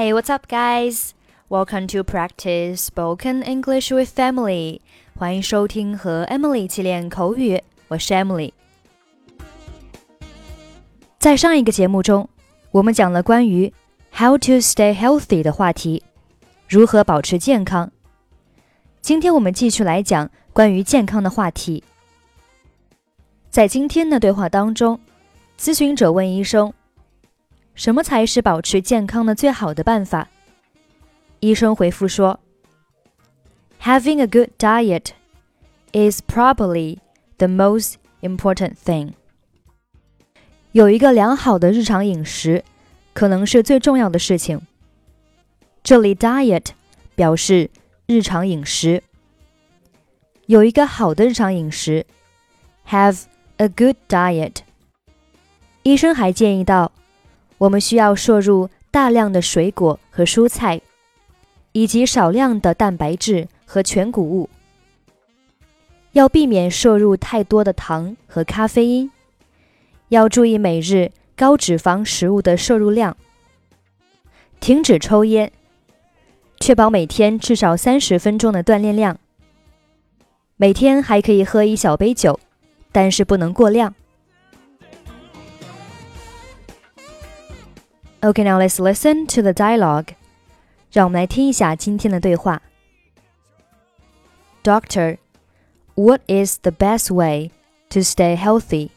Hey, what's up, guys? Welcome to practice spoken English with Emily. 欢迎收听和 Emily 一起练口语，我是 Emily。在上一个节目中，我们讲了关于 how to stay healthy 的话题，如何保持健康。今天我们继续来讲关于健康的话题。在今天的对话当中，咨询者问医生。什么才是保持健康的最好的办法？医生回复说：“Having a good diet is probably the most important thing。”有一个良好的日常饮食可能是最重要的事情。这里 “diet” 表示日常饮食。有一个好的日常饮食，have a good diet。医生还建议到。我们需要摄入大量的水果和蔬菜，以及少量的蛋白质和全谷物。要避免摄入太多的糖和咖啡因。要注意每日高脂肪食物的摄入量。停止抽烟。确保每天至少三十分钟的锻炼量。每天还可以喝一小杯酒，但是不能过量。Okay, now let's listen to the dialogue. 让我们来听一下今天的对话。Doctor, what is the best way to stay healthy?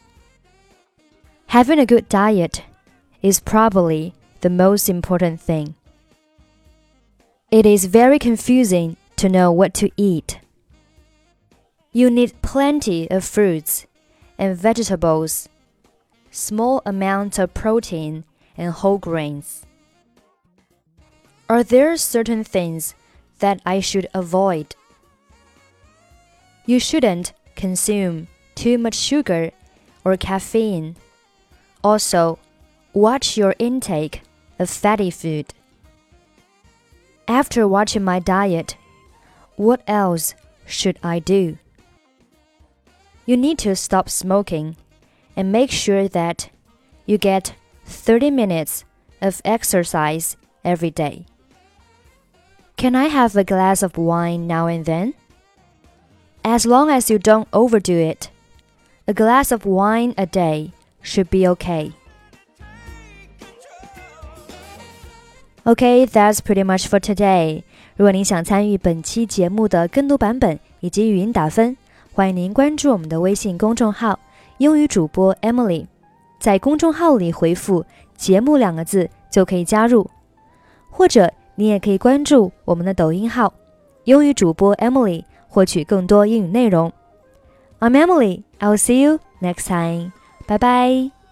Having a good diet is probably the most important thing. It is very confusing to know what to eat. You need plenty of fruits and vegetables, small amounts of protein and whole grains. Are there certain things that I should avoid? You shouldn't consume too much sugar or caffeine. Also, watch your intake of fatty food. After watching my diet, what else should I do? You need to stop smoking and make sure that you get 30 minutes of exercise every day. Can I have a glass of wine now and then? As long as you don't overdo it, a glass of wine a day should be okay. Okay, that's pretty much for today. 如果您想参与本期节目的跟读版本以及语音打分，欢迎您关注我们的微信公众号“英语主播 Emily”。 在公众号里回复“节目”两个字就可以加入，或者你也可以关注我们的抖音号“英语主播 Emily”，获取更多英语内容。I'm Emily. I'll see you next time. 拜拜